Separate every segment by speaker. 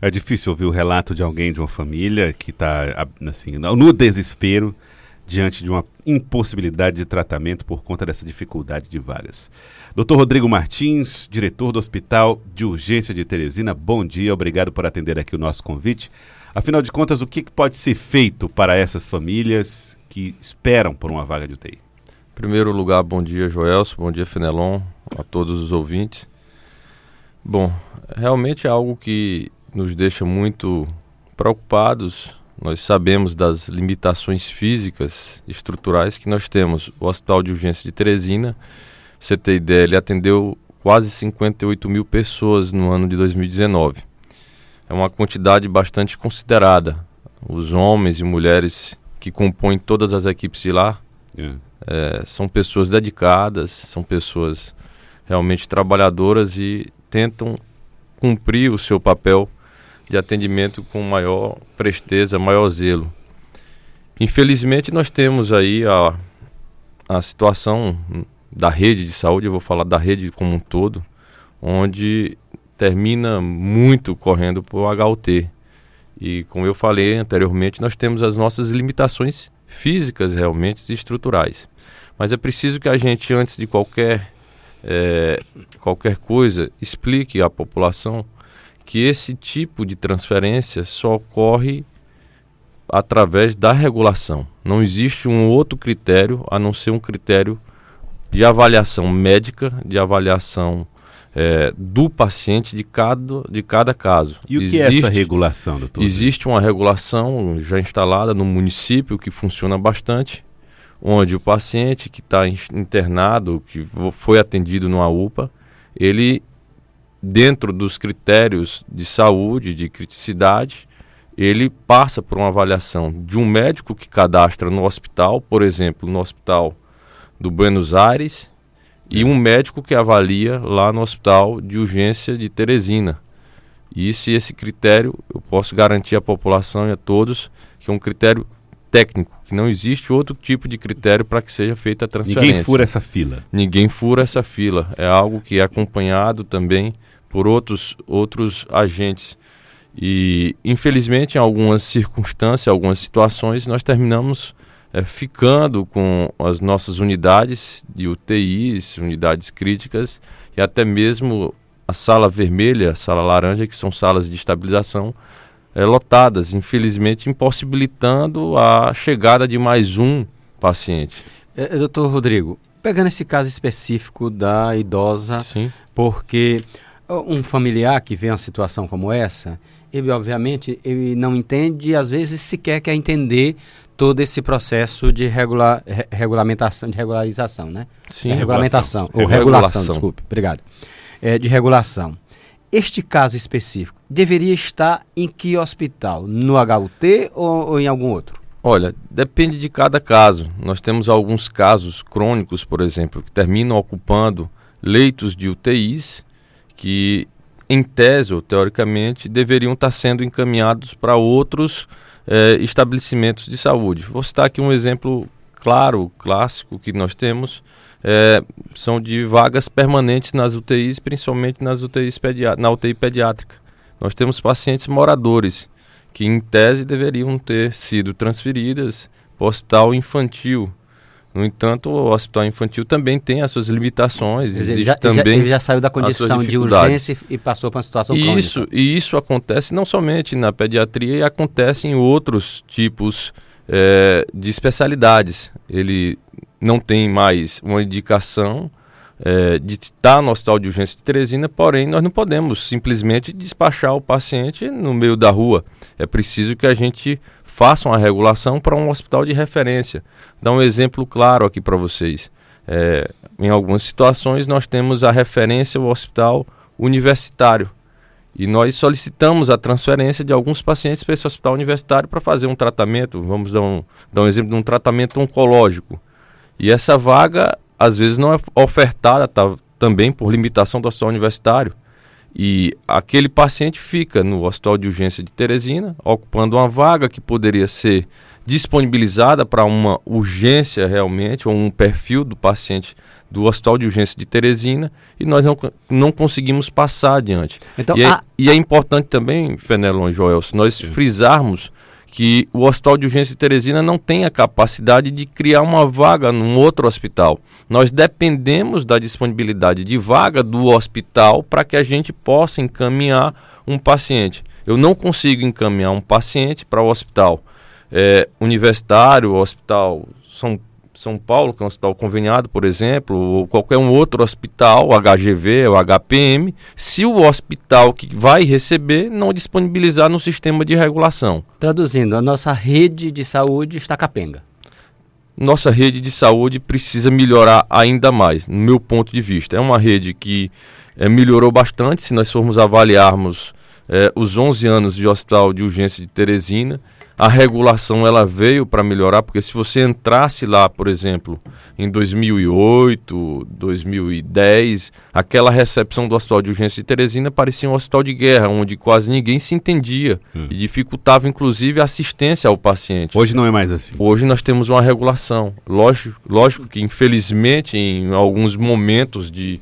Speaker 1: É difícil ouvir o relato de alguém de uma família que está assim, no desespero diante de uma impossibilidade de tratamento por conta dessa dificuldade de vagas. Dr. Rodrigo Martins, diretor do Hospital de Urgência de Teresina, bom dia, obrigado por atender aqui o nosso convite. Afinal de contas, o que pode ser feito para essas famílias que esperam por uma vaga de UTI?
Speaker 2: Em primeiro lugar, bom dia, Joelso, bom dia, Fenelon, a todos os ouvintes. Bom, realmente é algo que nos deixa muito preocupados nós sabemos das limitações físicas estruturais que nós temos. O Hospital de Urgência de Teresina, você ter ideia, ele atendeu quase 58 mil pessoas no ano de 2019. É uma quantidade bastante considerada. Os homens e mulheres que compõem todas as equipes de lá yeah. é, são pessoas dedicadas, são pessoas realmente trabalhadoras e tentam cumprir o seu papel de atendimento com maior presteza, maior zelo. Infelizmente, nós temos aí a, a situação da rede de saúde, eu vou falar da rede como um todo, onde termina muito correndo o HUT. E como eu falei anteriormente, nós temos as nossas limitações físicas realmente e estruturais. Mas é preciso que a gente, antes de qualquer, é, qualquer coisa, explique à população que esse tipo de transferência só ocorre através da regulação. Não existe um outro critério a não ser um critério de avaliação médica, de avaliação é, do paciente de cada, de cada caso.
Speaker 1: E o existe, que é essa regulação, doutor?
Speaker 2: Existe uma regulação já instalada no município que funciona bastante, onde o paciente que está internado, que foi atendido numa UPA, ele dentro dos critérios de saúde, de criticidade, ele passa por uma avaliação de um médico que cadastra no hospital, por exemplo, no hospital do Buenos Aires, e um médico que avalia lá no hospital de urgência de Teresina. E isso, esse critério, eu posso garantir à população e a todos que é um critério técnico, que não existe outro tipo de critério para que seja feita a transferência.
Speaker 1: Ninguém fura essa fila.
Speaker 2: Ninguém fura essa fila. É algo que é acompanhado também por outros, outros agentes. E, infelizmente, em algumas circunstâncias, algumas situações, nós terminamos é, ficando com as nossas unidades de UTIs, unidades críticas e até mesmo a sala vermelha, a sala laranja, que são salas de estabilização, é, lotadas, infelizmente impossibilitando a chegada de mais um paciente.
Speaker 3: É, doutor Rodrigo, pegando esse caso específico da idosa, Sim. porque um familiar que vê uma situação como essa, ele obviamente ele não entende e às vezes sequer quer entender todo esse processo de regular, re, regulamentação, de regularização, né?
Speaker 2: Sim,
Speaker 3: é, regulamentação, ou regulação, regulação, desculpe, obrigado. É, de regulação. Este caso específico deveria estar em que hospital? No HUT ou, ou em algum outro?
Speaker 2: Olha, depende de cada caso. Nós temos alguns casos crônicos, por exemplo, que terminam ocupando leitos de UTIs que, em tese ou teoricamente, deveriam estar sendo encaminhados para outros eh, estabelecimentos de saúde. Vou citar aqui um exemplo claro, clássico que nós temos, eh, são de vagas permanentes nas UTIs, principalmente nas UTIs na UTI pediátrica. Nós temos pacientes moradores que, em tese, deveriam ter sido transferidas para o hospital infantil no entanto, o hospital infantil também tem as suas limitações. Existe ele já, também
Speaker 3: ele já saiu da condição de urgência e passou para uma situação
Speaker 2: e Isso, e isso acontece não somente na pediatria, e acontece em outros tipos é, de especialidades. Ele não tem mais uma indicação é, de estar no hospital de urgência de Teresina, porém nós não podemos simplesmente despachar o paciente no meio da rua. É preciso que a gente façam a regulação para um hospital de referência. Dá um exemplo claro aqui para vocês. É, em algumas situações, nós temos a referência ao hospital universitário. E nós solicitamos a transferência de alguns pacientes para esse hospital universitário para fazer um tratamento. Vamos dar um, dar um exemplo de um tratamento oncológico. E essa vaga, às vezes, não é ofertada tá, também por limitação do hospital universitário. E aquele paciente fica no hospital de urgência de Teresina, ocupando uma vaga que poderia ser disponibilizada para uma urgência realmente, ou um perfil do paciente do Hospital de Urgência de Teresina, e nós não, não conseguimos passar adiante. Então, e, é, a... e é importante também, Fenelon e Joel, se nós Sim. frisarmos que o Hospital de Urgência de Teresina não tem a capacidade de criar uma vaga num outro hospital. Nós dependemos da disponibilidade de vaga do hospital para que a gente possa encaminhar um paciente. Eu não consigo encaminhar um paciente para o hospital é, universitário, hospital São são Paulo, que é um hospital conveniado, por exemplo, ou qualquer um outro hospital, o HGV, o HPM, se o hospital que vai receber não disponibilizar no sistema de regulação.
Speaker 3: Traduzindo, a nossa rede de saúde está capenga.
Speaker 2: Nossa rede de saúde precisa melhorar ainda mais, no meu ponto de vista. É uma rede que é, melhorou bastante, se nós formos avaliarmos é, os 11 anos de hospital de urgência de Teresina, a regulação ela veio para melhorar, porque se você entrasse lá, por exemplo, em 2008, 2010, aquela recepção do Hospital de Urgência de Teresina parecia um hospital de guerra, onde quase ninguém se entendia hum. e dificultava inclusive a assistência ao paciente.
Speaker 1: Hoje não é mais assim.
Speaker 2: Hoje nós temos uma regulação. Lógico, lógico que infelizmente em alguns momentos de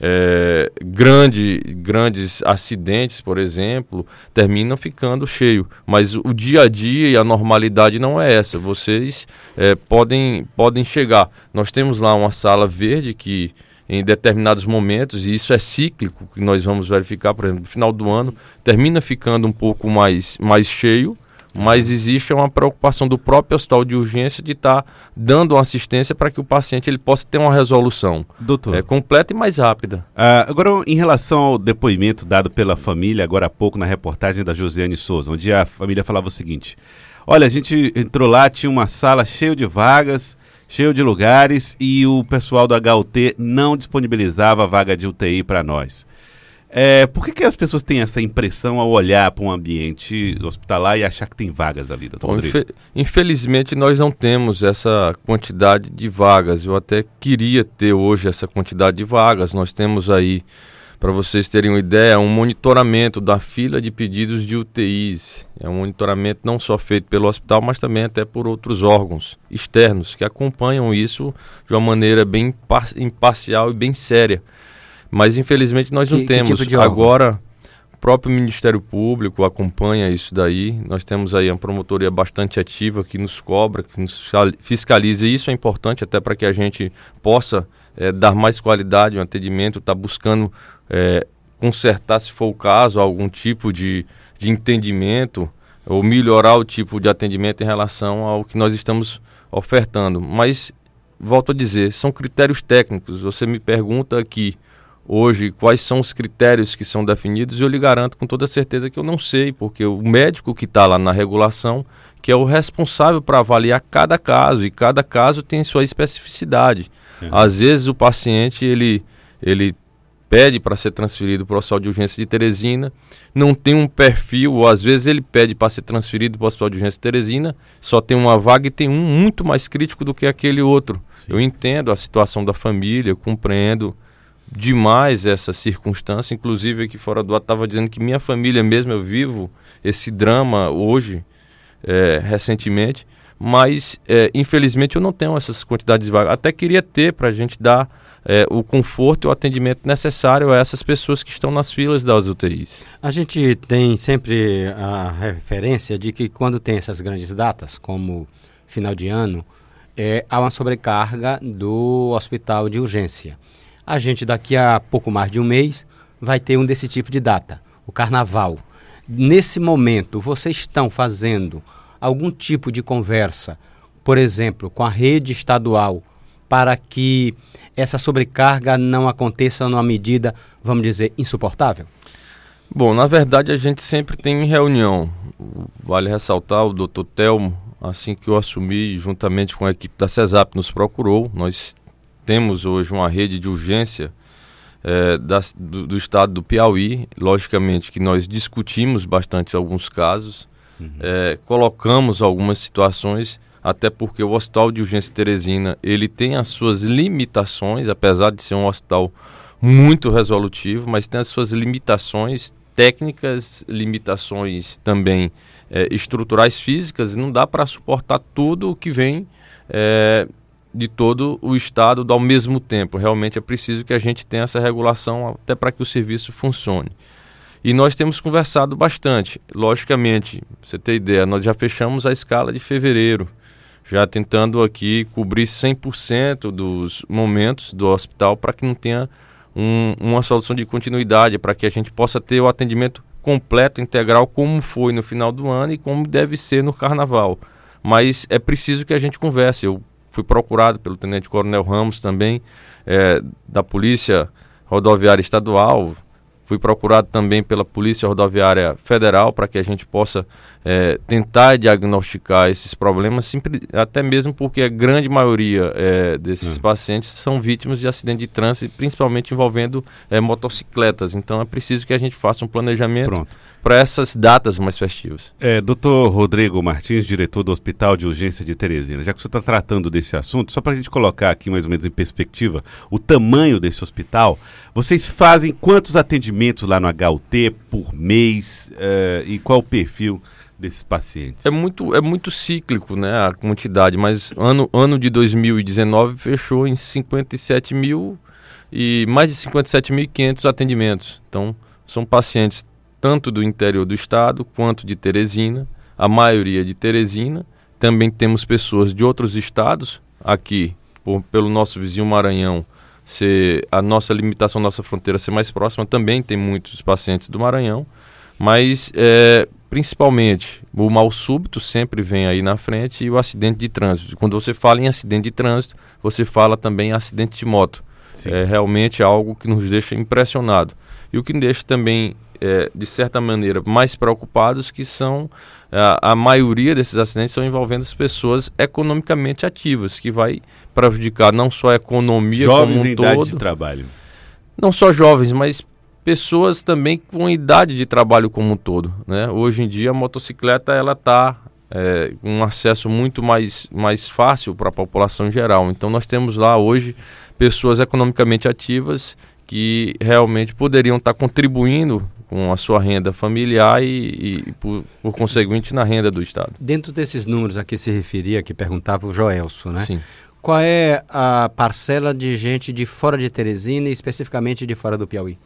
Speaker 2: é, grande, grandes acidentes, por exemplo, terminam ficando cheio. Mas o dia a dia e a normalidade não é essa. Vocês é, podem, podem chegar. Nós temos lá uma sala verde que em determinados momentos, e isso é cíclico, que nós vamos verificar, por exemplo, no final do ano, termina ficando um pouco mais, mais cheio, mas existe uma preocupação do próprio hospital de urgência de estar tá dando assistência para que o paciente ele possa ter uma resolução
Speaker 1: Doutor.
Speaker 2: É, completa e mais rápida.
Speaker 1: Uh, agora, em relação ao depoimento dado pela família, agora há pouco na reportagem da Josiane Souza, onde a família falava o seguinte: Olha, a gente entrou lá, tinha uma sala cheia de vagas, cheio de lugares, e o pessoal do HUT não disponibilizava vaga de UTI para nós. É, por que, que as pessoas têm essa impressão ao olhar para um ambiente hospitalar e achar que tem vagas ali, doutor Bom, infe
Speaker 2: Infelizmente, nós não temos essa quantidade de vagas. Eu até queria ter hoje essa quantidade de vagas. Nós temos aí, para vocês terem uma ideia, um monitoramento da fila de pedidos de UTIs. É um monitoramento não só feito pelo hospital, mas também até por outros órgãos externos que acompanham isso de uma maneira bem imparcial e bem séria. Mas infelizmente nós não que, temos. Que tipo Agora, o próprio Ministério Público acompanha isso daí. Nós temos aí uma promotoria bastante ativa que nos cobra, que nos fiscaliza. E isso é importante até para que a gente possa é, dar mais qualidade no atendimento, estar tá buscando é, consertar, se for o caso, algum tipo de, de entendimento ou melhorar o tipo de atendimento em relação ao que nós estamos ofertando. Mas, volto a dizer, são critérios técnicos. Você me pergunta aqui hoje quais são os critérios que são definidos, eu lhe garanto com toda certeza que eu não sei, porque o médico que está lá na regulação, que é o responsável para avaliar cada caso, e cada caso tem sua especificidade. Uhum. Às vezes o paciente ele, ele pede para ser transferido para o Hospital de Urgência de Teresina, não tem um perfil, ou às vezes ele pede para ser transferido para o Hospital de Urgência de Teresina, só tem uma vaga e tem um muito mais crítico do que aquele outro. Sim. Eu entendo a situação da família, compreendo demais essa circunstância. Inclusive, aqui fora do ato, estava dizendo que minha família mesmo, eu vivo esse drama hoje, é, recentemente, mas é, infelizmente eu não tenho essas quantidades de vagas. Até queria ter para a gente dar é, o conforto e o atendimento necessário a essas pessoas que estão nas filas das UTIs.
Speaker 3: A gente tem sempre a referência de que quando tem essas grandes datas, como final de ano, é, há uma sobrecarga do hospital de urgência a gente daqui a pouco mais de um mês vai ter um desse tipo de data, o carnaval. Nesse momento, vocês estão fazendo algum tipo de conversa, por exemplo, com a rede estadual, para que essa sobrecarga não aconteça numa medida, vamos dizer, insuportável?
Speaker 2: Bom, na verdade a gente sempre tem reunião. Vale ressaltar, o doutor Telmo, assim que eu assumi, juntamente com a equipe da CESAP, nos procurou. Nós temos hoje uma rede de urgência é, da, do, do, estado do Piauí. Logicamente que nós discutimos bastante alguns casos, uhum. é, colocamos algumas situações, até porque o Hospital de Urgência Teresina ele tem as suas limitações, apesar de ser um hospital muito resolutivo, mas tem as suas limitações técnicas, limitações também é, estruturais físicas, e não dá para suportar tudo o que vem é, de todo o Estado ao mesmo tempo. Realmente é preciso que a gente tenha essa regulação até para que o serviço funcione. E nós temos conversado bastante. Logicamente, você ter ideia, nós já fechamos a escala de fevereiro, já tentando aqui cobrir 100% dos momentos do hospital para que não tenha um, uma solução de continuidade, para que a gente possa ter o atendimento completo, integral, como foi no final do ano e como deve ser no carnaval. Mas é preciso que a gente converse. Eu fui procurado pelo Tenente Coronel Ramos também, é, da Polícia Rodoviária Estadual, fui procurado também pela Polícia Rodoviária Federal para que a gente possa é, tentar diagnosticar esses problemas, sempre, até mesmo porque a grande maioria é, desses hum. pacientes são vítimas de acidente de trânsito, principalmente envolvendo é, motocicletas. Então é preciso que a gente faça um planejamento para essas datas mais festivas.
Speaker 1: É, doutor Rodrigo Martins, diretor do Hospital de Urgência de Teresina, já que você está tratando desse assunto, só para a gente colocar aqui mais ou menos em perspectiva o tamanho desse hospital, vocês fazem quantos atendimentos lá no HUT por mês uh, e qual o perfil? desses pacientes?
Speaker 2: É muito, é muito cíclico né, a quantidade, mas ano, ano de 2019 fechou em 57 mil e mais de 57.500 atendimentos. Então, são pacientes tanto do interior do estado quanto de Teresina, a maioria de Teresina. Também temos pessoas de outros estados aqui, por, pelo nosso vizinho Maranhão, ser a nossa limitação, nossa fronteira ser mais próxima, também tem muitos pacientes do Maranhão. Mas é, principalmente o mal súbito sempre vem aí na frente e o acidente de trânsito. Quando você fala em acidente de trânsito, você fala também em acidente de moto. Sim. É realmente algo que nos deixa impressionado. E o que deixa também, é, de certa maneira, mais preocupados que são a, a maioria desses acidentes são envolvendo as pessoas economicamente ativas, que vai prejudicar não só a economia
Speaker 1: jovens
Speaker 2: como um todo.
Speaker 1: idade de trabalho.
Speaker 2: Não só jovens, mas pessoas também com idade de trabalho como um todo. Né? Hoje em dia a motocicleta ela está é, com um acesso muito mais, mais fácil para a população em geral. Então nós temos lá hoje pessoas economicamente ativas que realmente poderiam estar tá contribuindo com a sua renda familiar e, e por, por, conseguinte, na renda do Estado.
Speaker 3: Dentro desses números a que se referia, que perguntava o Joelso, né? Sim. Qual é a parcela de gente de fora de Teresina e especificamente de fora do Piauí?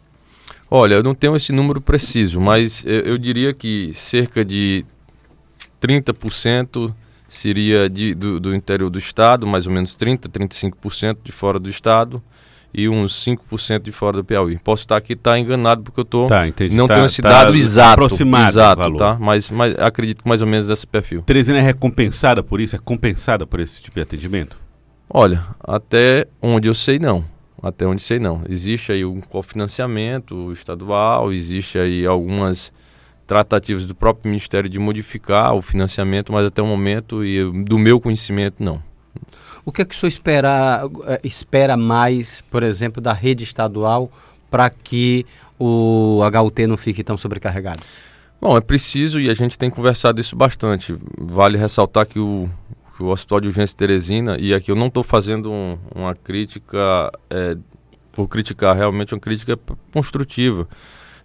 Speaker 2: Olha, eu não tenho esse número preciso, mas eu, eu diria que cerca de 30% seria de, do, do, interior do estado, mais ou menos 30%, 35% de fora do estado e uns 5% de fora do Piauí. Posso estar aqui tá enganado porque eu tô tá, não tá, tenho esse tá dado exato, aproximado exato, tá? Mas, mas acredito que mais ou menos desse perfil.
Speaker 1: Teresina é recompensada por isso? É compensada por esse tipo de atendimento?
Speaker 2: Olha, até onde eu sei não. Até onde sei não. Existe aí um cofinanciamento estadual, existe aí algumas tratativas do próprio Ministério de modificar o financiamento, mas até o momento, e do meu conhecimento, não.
Speaker 3: O que é que o senhor espera, eh, espera mais, por exemplo, da rede estadual para que o HUT não fique tão sobrecarregado?
Speaker 2: Bom, é preciso e a gente tem conversado isso bastante. Vale ressaltar que o, que o Hospital de Urgência Teresina, e aqui eu não estou fazendo um, uma crítica é, por criticar, realmente uma crítica construtiva.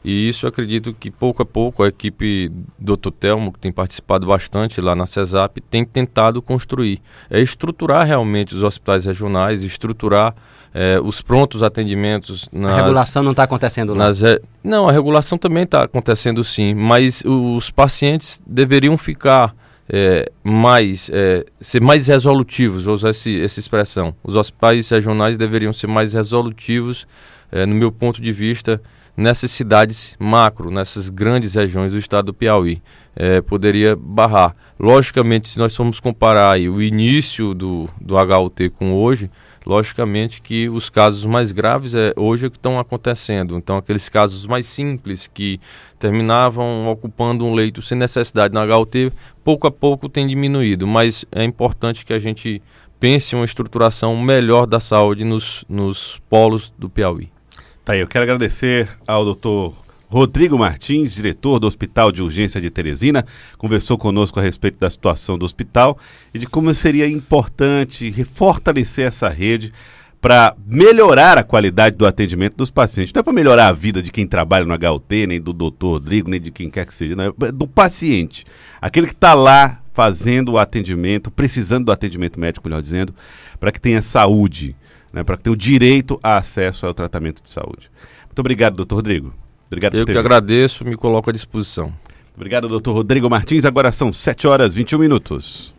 Speaker 2: E isso eu acredito que pouco a pouco a equipe do Telmo, que tem participado bastante lá na CESAP, tem tentado construir. É estruturar realmente os hospitais regionais, estruturar é, os prontos atendimentos.
Speaker 3: Nas, a regulação não está acontecendo lá?
Speaker 2: Nas, não, a regulação também está acontecendo sim, mas os pacientes deveriam ficar é, mais é, ser mais resolutivos, vou usar esse, essa expressão. Os hospitais regionais deveriam ser mais resolutivos, é, no meu ponto de vista, nessas cidades macro, nessas grandes regiões do estado do Piauí. É, poderia barrar. Logicamente, se nós formos comparar o início do, do HUT com hoje, Logicamente que os casos mais graves é hoje é que estão acontecendo. Então, aqueles casos mais simples que terminavam ocupando um leito sem necessidade na HUT, pouco a pouco tem diminuído. Mas é importante que a gente pense uma estruturação melhor da saúde nos, nos polos do Piauí.
Speaker 1: Tá aí, eu quero agradecer ao doutor Rodrigo Martins, diretor do Hospital de Urgência de Teresina, conversou conosco a respeito da situação do hospital e de como seria importante fortalecer essa rede para melhorar a qualidade do atendimento dos pacientes. Não é para melhorar a vida de quem trabalha no HUT, nem do doutor Rodrigo, nem de quem quer que seja, não, é do paciente. Aquele que está lá fazendo o atendimento, precisando do atendimento médico, melhor dizendo, para que tenha saúde, né, para tenha o direito a acesso ao tratamento de saúde. Muito obrigado, doutor Rodrigo. Obrigado
Speaker 2: Eu que agradeço, me coloco à disposição.
Speaker 1: Obrigado, doutor Rodrigo Martins. Agora são 7 horas e 21 minutos.